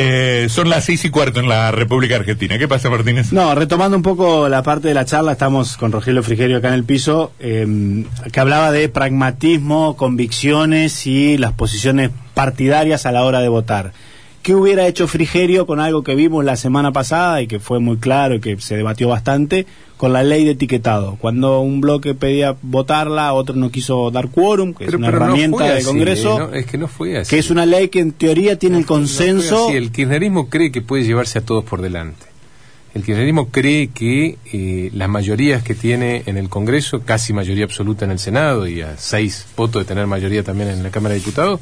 Eh, son las seis y cuarto en la República Argentina. ¿Qué pasa, Martínez? No, retomando un poco la parte de la charla, estamos con Rogelio Frigerio acá en el piso, eh, que hablaba de pragmatismo, convicciones y las posiciones partidarias a la hora de votar. ¿Qué hubiera hecho Frigerio con algo que vimos la semana pasada y que fue muy claro y que se debatió bastante con la ley de etiquetado? Cuando un bloque pedía votarla, otro no quiso dar quórum, que es una herramienta del Congreso. es que no fue así. Que es una ley que en teoría tiene el consenso. el kirchnerismo cree que puede llevarse a todos por delante. El kirchnerismo cree que eh, las mayorías que tiene en el Congreso, casi mayoría absoluta en el Senado y a seis votos de tener mayoría también en la Cámara de Diputados,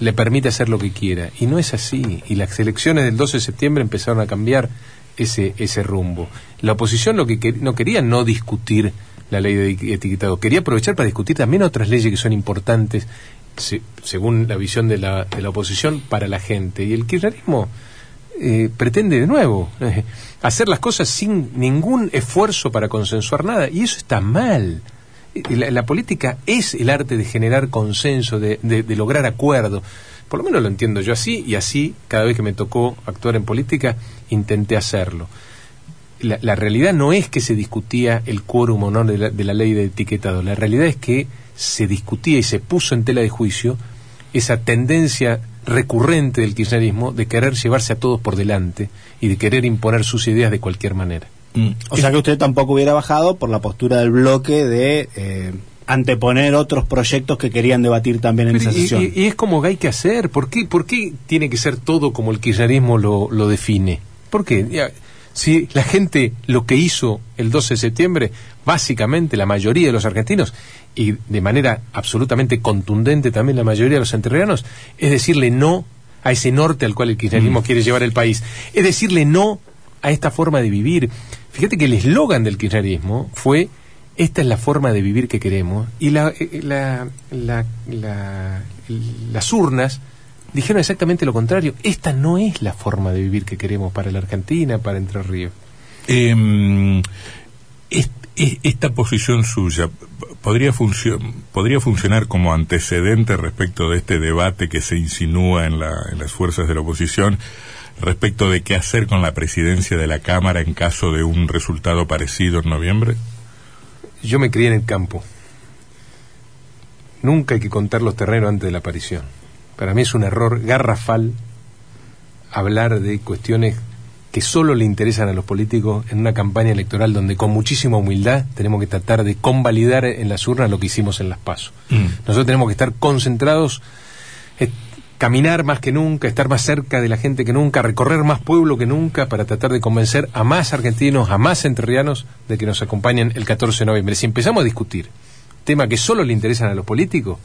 le permite hacer lo que quiera. Y no es así. Y las elecciones del 12 de septiembre empezaron a cambiar ese, ese rumbo. La oposición lo que no quería no discutir la ley de etiquetado, quería aprovechar para discutir también otras leyes que son importantes, según la visión de la, de la oposición, para la gente. Y el kirchnerismo eh, pretende de nuevo eh, hacer las cosas sin ningún esfuerzo para consensuar nada. Y eso está mal la, política es el arte de generar consenso, de, lograr acuerdo. Por lo menos lo entiendo yo así y así cada vez que me tocó actuar en política intenté hacerlo. La, realidad no es que se discutía el quórum o no de la, de la ley de etiquetado, la realidad es que se discutía y se puso en tela de juicio esa tendencia recurrente del kirchnerismo de querer llevarse a todos por delante y de querer imponer sus ideas de cualquier manera. Mm. O sea que usted tampoco hubiera bajado por la postura del bloque de eh, anteponer otros proyectos que querían debatir también en esa sesión. Y, es como que hay que hacer. ¿Por qué, ¿Por qué tiene que ser todo como el kirchnerismo lo, lo define? ¿Por qué? si la gente lo que hizo el 12 de septiembre, básicamente la mayoría de los argentinos, y de manera absolutamente contundente también la mayoría de los entrerrianos, es decirle no a ese norte al cual el kirchnerismo mm. quiere llevar el país. Es decirle no a esta forma de vivir. Fíjate que el eslogan del kirchnerismo fue esta es la forma de vivir que queremos y la, eh, la, las urnas dijeron exactamente lo contrario. Esta no es la forma de vivir que queremos para la Argentina, para Entre Ríos. Em, esta posición suya podría, podría funcionar como antecedente respecto de este debate que se insinúa en, en las fuerzas de la oposición respecto de qué hacer con la presidencia de la Cámara en caso de un resultado parecido en noviembre? Yo me crié en el campo. Nunca hay que contar los terrenos antes de la aparición. Para mí es un error garrafal hablar de cuestiones que solo le interesan a los políticos en una campaña electoral donde con muchísima humildad tenemos que tratar de convalidar en las urnas lo que hicimos en las pasos. Mm. Nosotros tenemos que estar concentrados caminar más que nunca, estar más cerca de la gente que nunca, recorrer más pueblo que nunca para tratar de convencer a más argentinos, a más entrerrianos de que nos acompañen el 14 de noviembre. Si empezamos a discutir tema que solo le interesan a los políticos,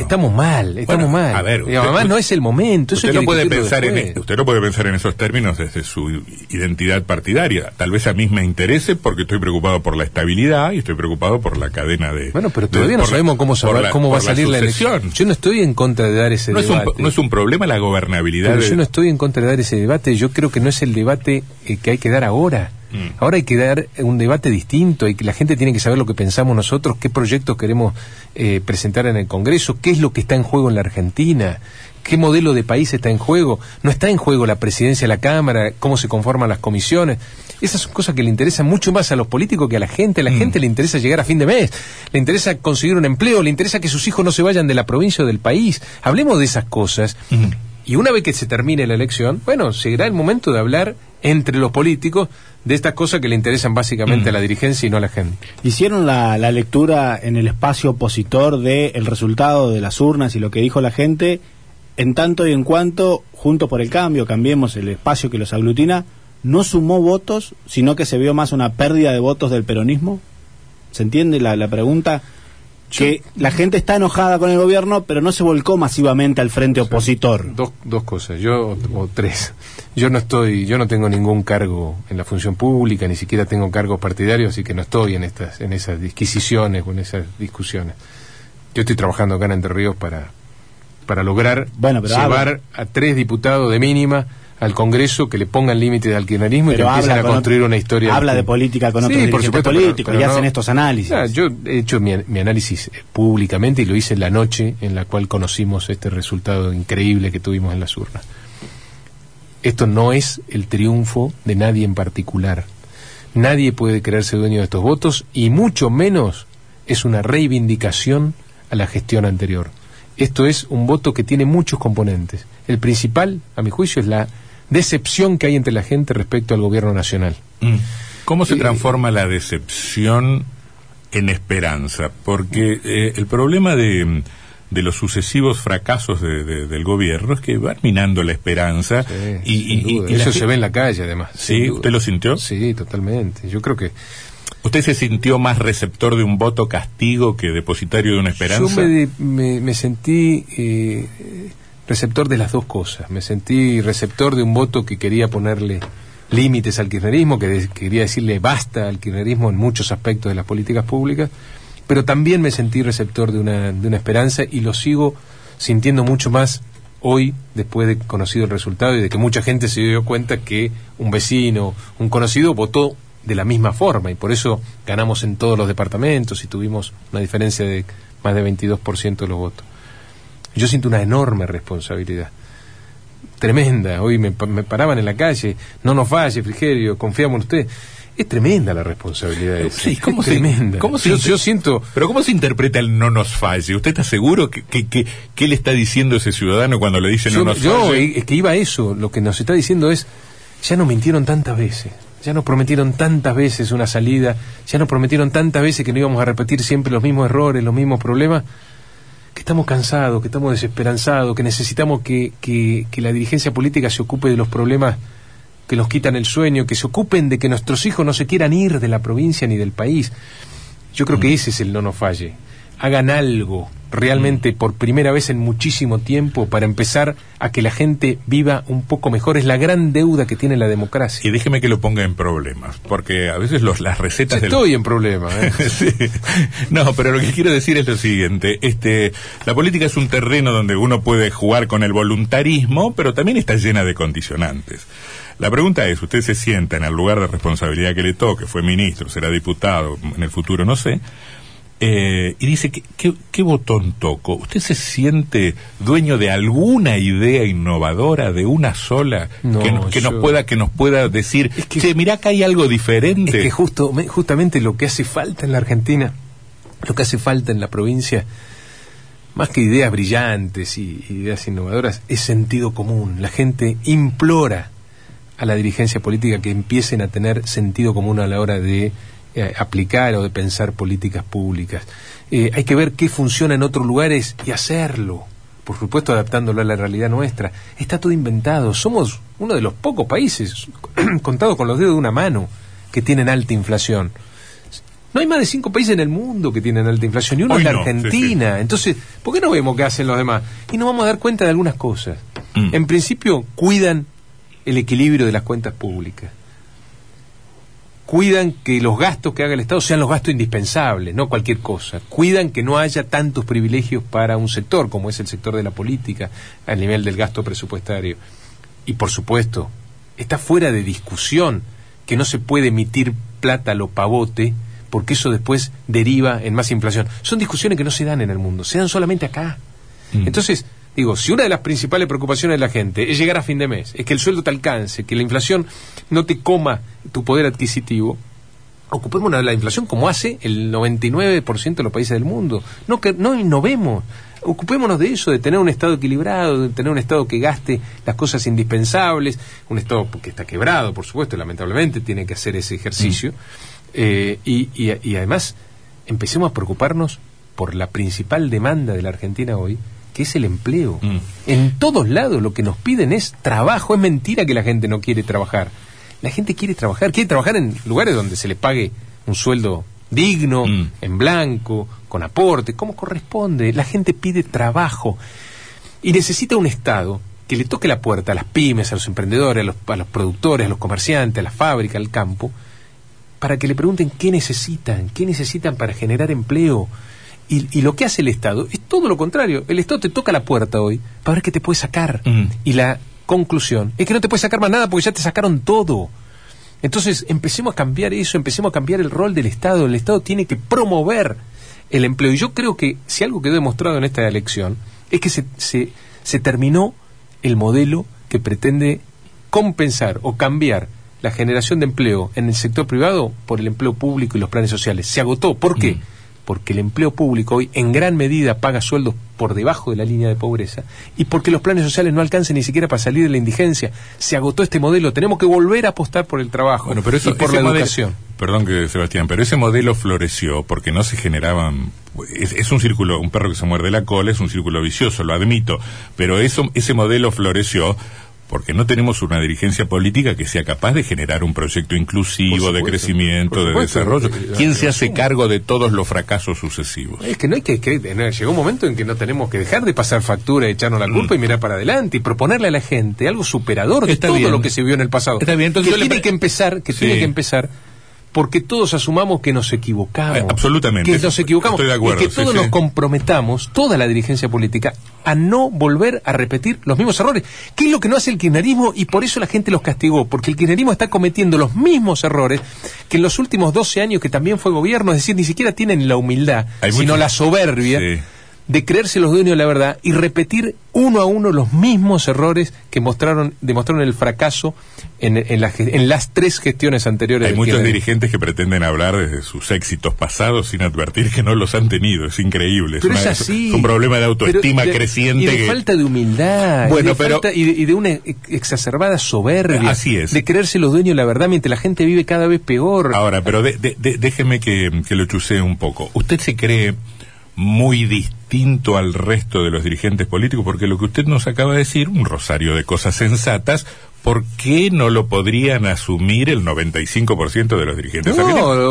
estamos mal, estamos mal. A ver, además no es el momento. usted, no puede pensar en, usted no puede pensar en esos términos desde su identidad partidaria. Tal vez a mí me interese porque estoy preocupado por la estabilidad y estoy preocupado por la cadena de. Bueno, pero todavía no sabemos cómo, cómo va a salir la, elección. Yo no estoy en contra de dar ese debate. no es un problema la gobernabilidad. Yo no estoy en contra de dar ese debate. Yo creo que no es el debate eh, que hay que dar ahora. Mm. Ahora hay que dar un debate distinto y que la gente tiene que saber lo que pensamos nosotros, qué proyectos queremos eh, presentar en el Congreso, qué es lo que está en juego en la Argentina, qué modelo de país está en juego. No está en juego la presidencia de la Cámara, cómo se conforman las comisiones. Esas son cosas que le interesan mucho más a los políticos que a la gente. A la mm. gente le interesa llegar a fin de mes, le interesa conseguir un empleo, le interesa que sus hijos no se vayan de la provincia o del país. Hablemos de esas cosas. Mm. Y una vez que se termine la elección, bueno, llegará el momento de hablar entre los políticos de estas cosas que le interesan básicamente a la dirigencia y no a la gente. ¿Hicieron la, lectura en el espacio opositor del el resultado de las urnas y lo que dijo la gente? En tanto y en cuanto, junto por el cambio, cambiemos el espacio que los aglutina, no sumó votos, sino que se vio más una pérdida de votos del peronismo? ¿Se entiende la, la pregunta? Que la gente está enojada con el gobierno, pero no se volcó masivamente al frente opositor. Dos, dos cosas, yo o tres. Yo no estoy, yo no tengo ningún cargo en la función pública, ni siquiera tengo cargos partidarios, así que no estoy en estas, en esas disquisiciones o en esas discusiones. Yo estoy trabajando acá en Entre Ríos para, para lograr llevar a tres diputados de mínima al Congreso que le pongan límites al kirchnerismo y que empiecen a construir una historia. Habla de política con otros por políticos y hacen estos análisis. yo he hecho mi, análisis eh, públicamente y lo hice en la noche en la cual conocimos este resultado increíble que tuvimos en las urnas. Esto no es el triunfo de nadie en particular. Nadie puede creerse dueño de estos votos y mucho menos es una reivindicación a la gestión anterior. Esto es un voto que tiene muchos componentes. El principal, a mi juicio, es la decepción que hay entre la gente respecto al gobierno nacional. Mm. ¿Cómo se transforma la decepción en esperanza? Porque eh, el problema de, de, los sucesivos fracasos de, del gobierno es que van minando la esperanza y, eso se ve en la calle además. ¿Sí? ¿Usted lo sintió? Sí, totalmente. Yo creo que ¿Usted se sintió más receptor de un voto castigo que depositario de una esperanza? Yo me, sentí eh, receptor de las dos cosas. Me sentí receptor de un voto que quería ponerle límites al kirchnerismo, que quería decirle basta al kirchnerismo en muchos aspectos de las políticas públicas, pero también me sentí receptor de una, de una esperanza y lo sigo sintiendo mucho más hoy, después de conocido el resultado y de que mucha gente se dio cuenta que un vecino, un conocido, votó de la misma forma y por eso ganamos en todos los departamentos y tuvimos una diferencia de más de 22% de los votos. Yo siento una enorme responsabilidad, tremenda. Hoy me, paraban en la calle, no nos falle, Frigerio, confiamos en usted. Es tremenda la responsabilidad. Sí, ¿cómo tremenda. ¿cómo yo, siento. Pero ¿cómo se interpreta el no nos falle? ¿Usted está seguro que, que, qué le está diciendo ese ciudadano cuando le dice no nos falle? Yo, es que iba a eso. Lo que nos está diciendo es, ya nos mintieron tantas veces ya nos prometieron tantas veces una salida, ya nos prometieron tantas veces que no íbamos a repetir siempre los mismos errores, los mismos problemas, que estamos cansados, que estamos desesperanzados, que necesitamos que, que, la dirigencia política se ocupe de los problemas que nos quitan el sueño, que se ocupen de que nuestros hijos no se quieran ir de la provincia ni del país. Yo creo que mm. ese es el no nos falle. Hagan algo, realmente por primera vez en muchísimo tiempo para empezar a que la gente viva un poco mejor. Es la gran deuda que tiene la democracia. Y déjeme que lo ponga en problemas, porque a veces los, las recetas... Estoy en problemas. ¿eh? No, pero lo que quiero decir es lo siguiente. Este, la política es un terreno donde uno puede jugar con el voluntarismo, pero también está llena de condicionantes. La pregunta es, usted se sienta en el lugar de responsabilidad que le toque, fue ministro, será diputado, en el futuro no sé, eh, y dice, ¿qué, qué, botón toco? ¿Usted se siente dueño de alguna idea innovadora, de una sola, que, nos pueda que nos pueda decir, es que, mira que hay algo diferente? Es que justo, justamente lo que hace falta en la Argentina, lo que hace falta en la provincia, más que ideas brillantes y ideas innovadoras, es sentido común. La gente implora a la dirigencia política que empiecen a tener sentido común a la hora de eh, aplicar o de pensar políticas públicas. Eh, hay que ver qué funciona en otros lugares y hacerlo. Por supuesto, adaptándolo a la realidad nuestra. Está todo inventado. Somos uno de los pocos países, contados con los dedos de una mano, que tienen alta inflación. No hay más de cinco países en el mundo que tienen alta inflación, y uno es la Argentina. Entonces, ¿por qué no vemos qué hacen los demás? Y nos vamos a dar cuenta de algunas cosas. Mm. En principio, cuidan el equilibrio de las cuentas públicas cuidan que los gastos que haga el Estado sean los gastos indispensables, no cualquier cosa. Cuidan que no haya tantos privilegios para un sector, como es el sector de la política, a nivel del gasto presupuestario. Y por supuesto, está fuera de discusión que no se puede emitir plata a lo pavote, porque eso después deriva en más inflación. Son discusiones que no se dan en el mundo, se dan solamente acá. Mm. Entonces, Digo, si una de las principales preocupaciones de la gente es llegar a fin de mes, es que el sueldo te alcance, que la inflación no te coma tu poder adquisitivo, ocupémonos de la inflación como hace el 99% de los países del mundo. No, que, no innovemos. Ocupémonos de eso, de tener un Estado equilibrado, de tener un Estado que gaste las cosas indispensables, un Estado que está quebrado, por supuesto, lamentablemente tiene que hacer ese ejercicio. Mm. Eh, y, y además, empecemos a preocuparnos por la principal demanda de la Argentina hoy, que es el empleo. Mm. En todos lados lo que nos piden es trabajo. Es mentira que la gente no quiere trabajar. La gente quiere trabajar, quiere trabajar en lugares donde se le pague un sueldo digno, mm. en blanco, con aporte, como corresponde. La gente pide trabajo y necesita un Estado que le toque la puerta a las pymes, a los emprendedores, a los, a los productores, a los comerciantes, a la fábrica, al campo, para que le pregunten qué necesitan, qué necesitan para generar empleo, y, lo que hace el Estado es todo lo contrario. El Estado te toca la puerta hoy para ver qué te puede sacar. Mm. Y la conclusión es que no te puede sacar más nada porque ya te sacaron todo. Entonces, empecemos a cambiar eso, empecemos a cambiar el rol del Estado. El Estado tiene que promover el empleo. Y yo creo que si algo quedó demostrado en esta elección es que se, se, se terminó el modelo que pretende compensar o cambiar la generación de empleo en el sector privado por el empleo público y los planes sociales. Se agotó. ¿Por qué? Mm. Porque el empleo público hoy en gran medida paga sueldos por debajo de la línea de pobreza y porque los planes sociales no alcanzan ni siquiera para salir de la indigencia. Se agotó este modelo. Tenemos que volver a apostar por el trabajo Bueno, pero eso, y por la modelo- educación. perdón que Sebastián, pero ese modelo floreció porque no se generaban es, es un círculo, un perro que se muerde la cola, es un círculo vicioso, lo admito, pero eso ese modelo floreció porque no tenemos una dirigencia política que sea capaz de generar un proyecto inclusivo de crecimiento, de desarrollo. Eh, ¿Quién eh, se hace asumo. cargo de todos los fracasos sucesivos? Es que no hay que, que- no, llegó un momento en que no tenemos que dejar de pasar factura, echarnos la culpa y mirar para adelante y proponerle a la gente algo superador de Mm. Está todo bien. lo que se vio en el pasado. Está bien, entonces que le tiene que empezar, que Sí. tiene que empezar porque todos asumamos que nos equivocamos. Eh, absolutamente. Que nos equivocamos. Estoy de acuerdo, y que todos sí. nos comprometamos, toda la dirigencia política, a no volver a repetir los mismos errores. ¿Qué es lo que no hace el kirchnerismo? Y por eso la gente los castigó. Porque el kirchnerismo está cometiendo los mismos errores que en los últimos 12 años que también fue gobierno. Es decir, ni siquiera tienen la humildad, Hay sino muchos- la soberbia Sí. De creerse los dueños de la verdad y repetir uno a uno los mismos errores que mostraron demostraron el fracaso en, en, la en las tres gestiones anteriores. Hay muchos dirigentes que pretenden hablar de sus éxitos pasados sin advertir que no los han tenido. Es increíble. Pero una- es así. es un problema de autoestima Pero de- creciente. Y de que- falta de humildad. Bueno, y de, pero- falta- y de, y de una ex- exacerbada soberbia. Así es. De creerse los dueños de la verdad mientras la gente vive cada vez peor. Ahora, pero de- de- de- déjeme que, que lo chusee un poco. ¿Usted se cree muy distinto al resto de los dirigentes políticos? Porque lo que usted nos acaba de decir, un rosario de cosas sensatas, ¿por qué no lo podrían asumir el 95% de los dirigentes No,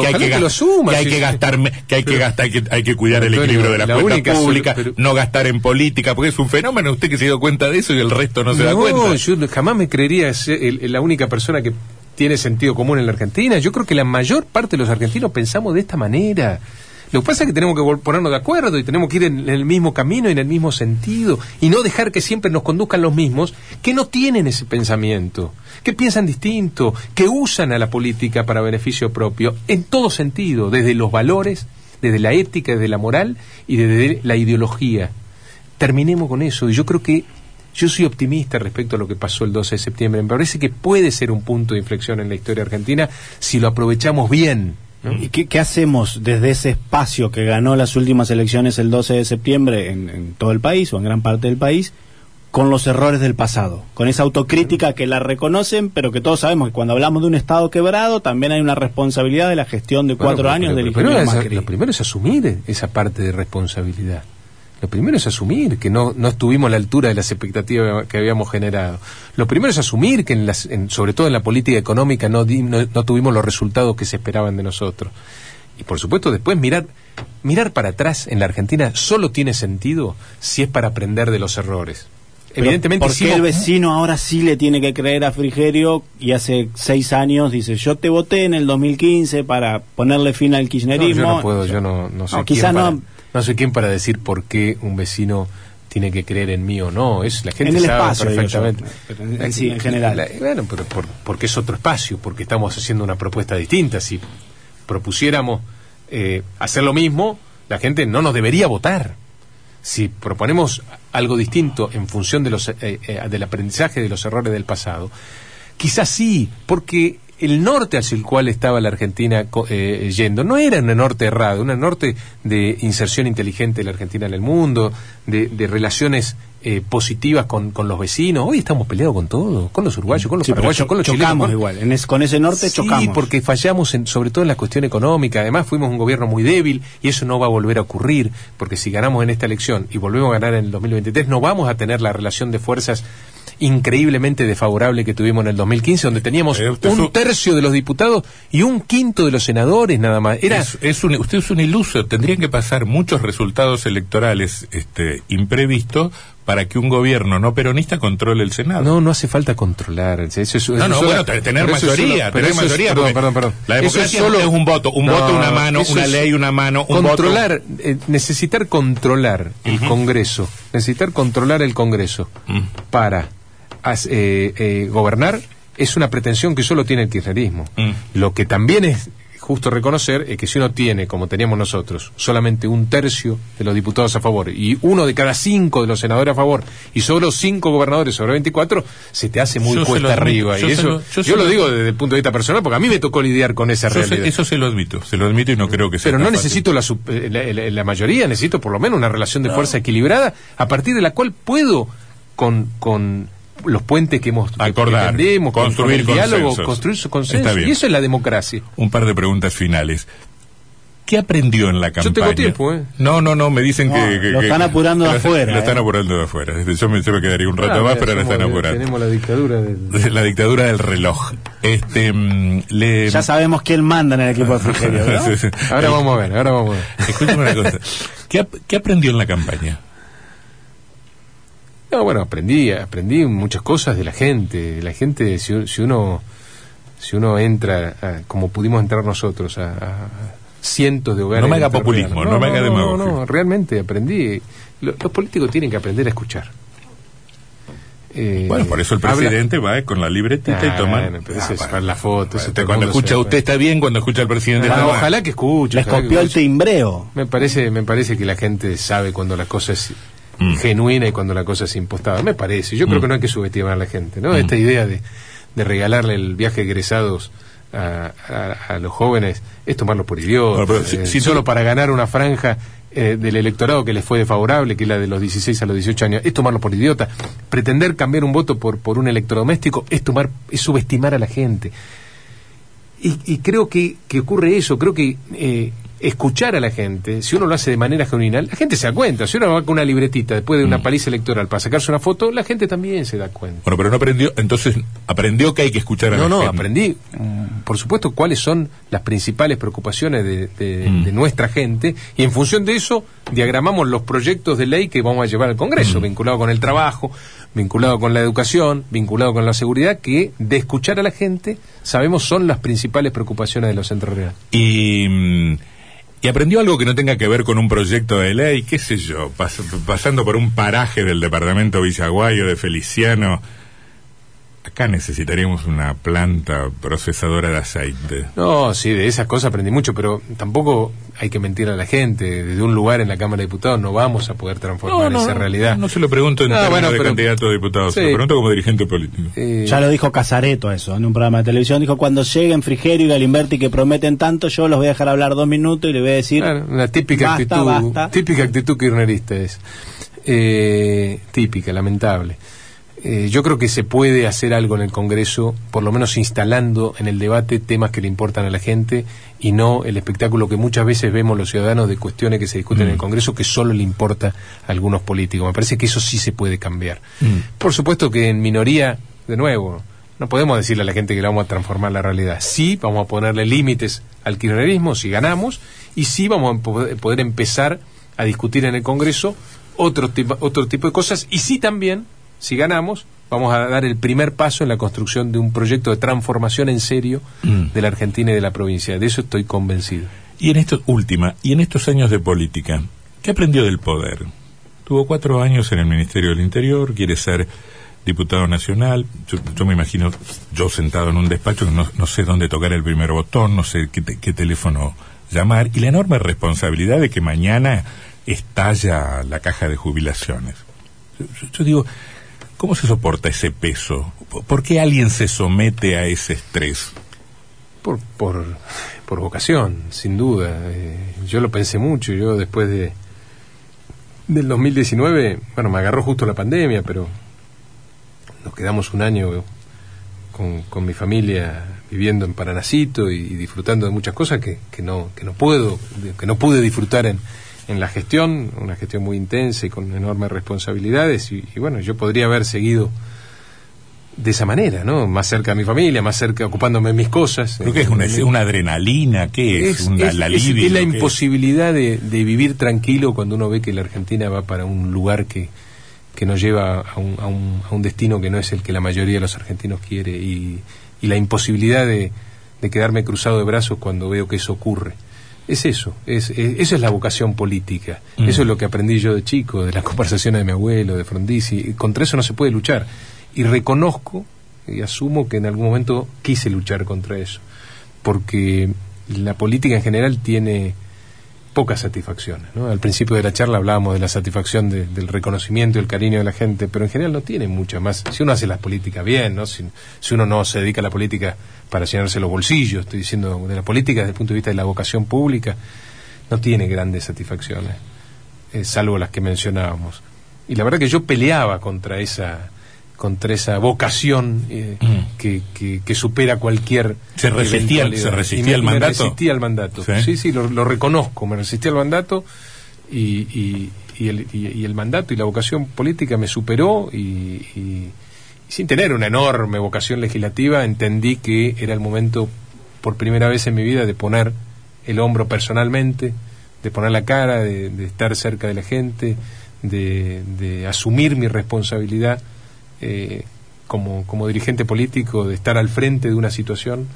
argentinos? que ga- lo asuman, que hay sí, que gastar, que hay que gastar, hay que, hay que cuidar el equilibrio de la, la cuenta única solu- pública, pero- no gastar en política, porque es un fenómeno. Usted que se dio cuenta de eso y el resto no se da No, cuenta. yo jamás me creería ser el- el- la única persona que tiene sentido común en la Argentina. Yo creo que la mayor parte de los argentinos pensamos de esta manera. Lo que pasa es que tenemos que ponernos de acuerdo y tenemos que ir en, en el mismo camino y en el mismo sentido y no dejar que siempre nos conduzcan los mismos que no tienen ese pensamiento, que piensan distinto, que usan a la política para beneficio propio en todo sentido, desde los valores, desde la ética, desde la moral y desde la ideología terminemos con eso. Y yo creo que yo soy optimista respecto a lo que pasó el 12 de septiembre. Me parece que puede ser un punto de inflexión en la historia argentina si lo aprovechamos bien. ¿No? ¿Y qué, qué hacemos desde ese espacio que ganó las últimas elecciones el 12 de septiembre en, en todo el país o en gran parte del país con los errores del pasado? Con esa autocrítica que la reconocen, pero que todos sabemos que cuando hablamos de un Estado quebrado también hay una responsabilidad de la gestión de Bueno, cuatro pero- años pero- del pero ingeniero es- Macri. Lo primero es asumir esa parte de responsabilidad. Lo primero es asumir que no, no estuvimos a la altura de las expectativas que habíamos generado. Lo primero es asumir que, en las, en- sobre todo en la política económica, no, di- no, no tuvimos los resultados que se esperaban de nosotros. Y por supuesto, después mirar, mirar para atrás en la Argentina solo tiene sentido si es para aprender de los errores. Pero, Evidentemente, ¿por qué hicimos- el vecino ahora sí le tiene que creer a Frigerio y hace seis años dice yo te voté en el 2015 para ponerle fin al No, kirchnerismo? yo no puedo, yo no, no soy No, para, no- soy quien para decir por qué un vecino tiene que creer en mí o no. Es la gente En el sabe espacio, yo, perfectamente. en- en sí, en general. La- bueno, pero por- porque es otro espacio, porque estamos haciendo una propuesta distinta. Si propusiéramos eh, hacer lo mismo, la gente no nos debería votar. Si proponemos algo distinto en función de los, eh, eh, del aprendizaje de los errores del pasado, quizás sí, porque el norte hacia el cual estaba la Argentina eh, yendo no era un norte errado, un norte de inserción inteligente de la Argentina en el mundo, de, de relaciones eh, positivas con, con los vecinos. Hoy estamos peleados con todo, con los uruguayos, con los Sí, paraguayos, con los chocamos chilenos. con- igual, en es- con ese norte Sí, chocamos. porque fallamos en- sobre todo en la cuestión económica. Además, fuimos un gobierno muy débil y eso no va a volver a ocurrir, porque si ganamos en esta elección y volvemos a ganar en el 2023, no vamos a tener la relación de fuerzas increíblemente desfavorable que tuvimos en el 2015, donde teníamos Eh, un su- tercio de los diputados y un quinto de los senadores nada más. Era Es- es un- usted es un iluso. Tendrían que pasar muchos resultados electorales este, imprevistos para que un gobierno no peronista controle el Senado. no, no hace falta controlar. Eso es- eso No, no, bueno, tener eso mayoría, tener pero eso es- mayoría. perdón, perdón, perdón. La Eso democracia es solo es un voto, un No, voto, una mano, eso una ley, una mano, un controlar, eh, necesitar controlar el Congreso, necesitar controlar el Congreso Mm. para as- eh, eh, gobernar es una pretensión que solo tiene el kirchnerismo. Mm. Lo que también es justo reconocer es que si uno tiene, como teníamos nosotros, solamente un tercio de los diputados a favor y uno de cada cinco de los senadores a favor y solo cinco gobernadores sobre 24, se te hace muy Yo cuesta arriba. y eso, lo- yo lo lo- digo desde el punto de vista personal porque a mí me tocó lidiar con esa realidad. eso se lo admito, se lo admito y no creo que sea Pero no necesito la, eh, la, la- la mayoría, necesito por lo menos una relación de fuerza equilibrada a partir de la cual puedo con, con los puentes que hemos Acordar, construir con el diálogo, consensos. construir su consenso. Y eso es la democracia. Un par de preguntas finales. ¿Qué aprendió en la campaña? tengo tiempo, ¿eh? No, no, no, me dicen No, que, que- lo están apurando de lo- afuera, Lo están ¿eh? apurando de afuera. Yo me, yo me quedaría un rato más, mira, pero ahora somos están apurando. Tenemos la dictadura del... La dictadura del reloj. Este, mm, le... Ya sabemos quién manda en el equipo de Frigerio, ¿no? Sí, sí. Ahora vamos a ver, ahora vamos a ver. Escúchame una cosa. ¿Qué, qué aprendió en la campaña? No, bueno, aprendí, aprendí muchas cosas de la gente. La gente, si, si uno si uno entra, a- como pudimos entrar nosotros, a, a cientos de hogares. No me haga populismo, no me haga demagogia. No, no, realmente aprendí. Lo- los políticos tienen que aprender a escuchar. Eh, Bueno, por eso el habla- presidente va con la libretita y Ah, toma. bueno, pero eso es bueno. la foto, cuando escucha se- usted está bien, cuando escucha al presidente Ah, está mal. ojalá que escuche. Les ojalá que copió el timbreo. Me parece, me parece que la gente sabe cuando la cosa es Mm. genuina y cuando la cosa es impostada. Me parece. Yo creo Mm. que no hay que subestimar a la gente, ¿no? Esta idea de, de regalarle el viaje de egresados a, a- a los jóvenes es tomarlo por idiotas. Bueno, si- eh, si tú- solo para ganar una franja eh, del electorado que les fue desfavorable, que es la de los 16 a los 18 años, es tomarlo por idiota. Pretender cambiar un voto por, por un electrodoméstico es tomar, es subestimar a la gente. Y, y creo que, que ocurre eso, creo que eh, escuchar a la gente, si uno lo hace de manera genuina, la gente se da cuenta. Si uno va con una libretita después de Mm. una paliza electoral para sacarse una foto, la gente también se da cuenta. Bueno, pero no aprendió, entonces aprendió que hay que escuchar a No, la no, gente. aprendí, mm, por supuesto, cuáles son las principales preocupaciones de, de- Mm. de nuestra gente y en función de eso diagramamos los proyectos de ley que vamos a llevar al Congreso, Mm. vinculado con el trabajo, vinculado con la educación, vinculado con la seguridad, que de escuchar a la gente sabemos son las principales preocupaciones de los entrerrianos. Y, mm, y aprendió algo que no tenga que ver con un proyecto de ley, qué sé yo, pas- pasando por un paraje del departamento Villaguayo de Feliciano. Acá necesitaríamos una planta procesadora de aceite. No, sí, de esas cosas aprendí mucho, pero tampoco hay que mentir a la gente. Desde un lugar en la Cámara de Diputados no vamos a poder transformar esa realidad. No se lo pregunto en No, términos bueno, de pero- candidato a diputado, se lo pregunto como dirigente político. Eh, Ya lo dijo Casareto eso en un programa de televisión. Dijo, cuando lleguen Frigerio y Galimberti que prometen tanto, yo los voy a dejar hablar dos minutos y le voy a decir, Claro, una típica Basta, actitud, basta. típica actitud kirchnerista es. Eh, típica, lamentable. Eh, yo creo que se puede hacer algo en el Congreso, por lo menos instalando en el debate temas que le importan a la gente y no el espectáculo que muchas veces vemos los ciudadanos de cuestiones que se discuten en el Mm. Congreso que solo le importa a algunos políticos. Me parece que eso sí se puede cambiar. Mm. Por supuesto que en minoría, de nuevo, no podemos decirle a la gente que le vamos a transformar la realidad. Sí, vamos a ponerle límites al kirchnerismo si ganamos y sí vamos a po- poder empezar a discutir en el Congreso otro, tipo- otro tipo de cosas y sí también, si ganamos, vamos a dar el primer paso en la construcción de un proyecto de transformación en serio Mm. de la Argentina y de la provincia. De eso estoy convencido. Y en estos, última, y en estos años de política, ¿qué aprendió del poder? Tuvo cuatro años en el Ministerio del Interior, quiere ser diputado nacional. Yo, yo me imagino yo sentado en un despacho no, no sé dónde tocar el primer botón, no sé qué, te- qué teléfono llamar, y la enorme responsabilidad de que mañana estalla la caja de jubilaciones. Yo digo, ¿cómo se soporta ese peso? ¿Por- ¿Por qué alguien se somete a ese estrés? Por, por, por vocación, sin duda. Eh, yo lo pensé mucho. Yo después de del 2019, bueno, me agarró justo la pandemia, pero nos quedamos un año con, con mi familia viviendo en Paranacito y, y disfrutando de muchas cosas que, que no que no puedo que no pude disfrutar en, en la gestión, una gestión muy intensa y con enormes responsabilidades y, y bueno, yo podría haber seguido de esa manera, ¿no? Más cerca de mi familia, más cerca ocupándome de mis cosas. Creo que es una, es una adrenalina, ¿qué es? Es, una, es- la libido, la imposibilidad de, de vivir tranquilo cuando uno ve que la Argentina va para un lugar que, que nos lleva a un, a, un, a un destino que no es el que la mayoría de los argentinos quiere y, y la imposibilidad de, de quedarme cruzado de brazos cuando veo que eso ocurre. Es eso, es, es- eso es la vocación política. Mm. Eso es lo que aprendí yo de chico, de las conversaciones de mi abuelo, de Frondizi. Y Contra eso no se puede luchar. Y reconozco y asumo que en algún momento quise luchar contra eso. Porque la política en general tiene pocas satisfacciones. Al principio de la charla hablábamos de la satisfacción del reconocimiento y el cariño de la gente, pero en general no tiene mucho más. Si uno hace las políticas bien, ¿no? si, uno no se dedica a la política para llenarse los bolsillos, estoy diciendo de la política desde el punto de vista de la vocación pública, no tiene grandes satisfacciones, eh, salvo las que mencionábamos. Y la verdad que yo peleaba contra esa contra esa vocación eh, mm. que, que, supera cualquier se resistía se resistía al mandato. resistía al mandato. Sí. Sí, lo, reconozco me resistí al mandato y, y, el, y, el, mandato y la vocación política me superó y, sin tener una enorme vocación legislativa entendí que era el momento por primera vez en mi vida de poner el hombro personalmente de poner la cara de, de estar cerca de la gente de, de asumir mi responsabilidad eh, como, como dirigente político de estar al frente de una situación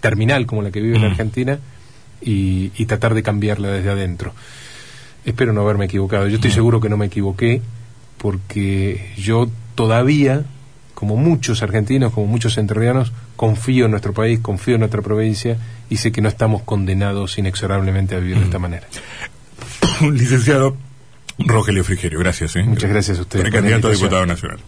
terminal como la que vive mm. Argentina y, tratar de cambiarla desde adentro. Espero no haberme equivocado. Yo estoy mm. seguro que no me equivoqué porque yo todavía, como muchos argentinos, como muchos entrerrianos, confío en nuestro país, confío en nuestra provincia y sé que no estamos condenados inexorablemente a vivir de esta mm. manera. Licenciado Rogelio Frigerio, gracias. ¿eh? Muchas gracias a usted. candidato a diputado nacional.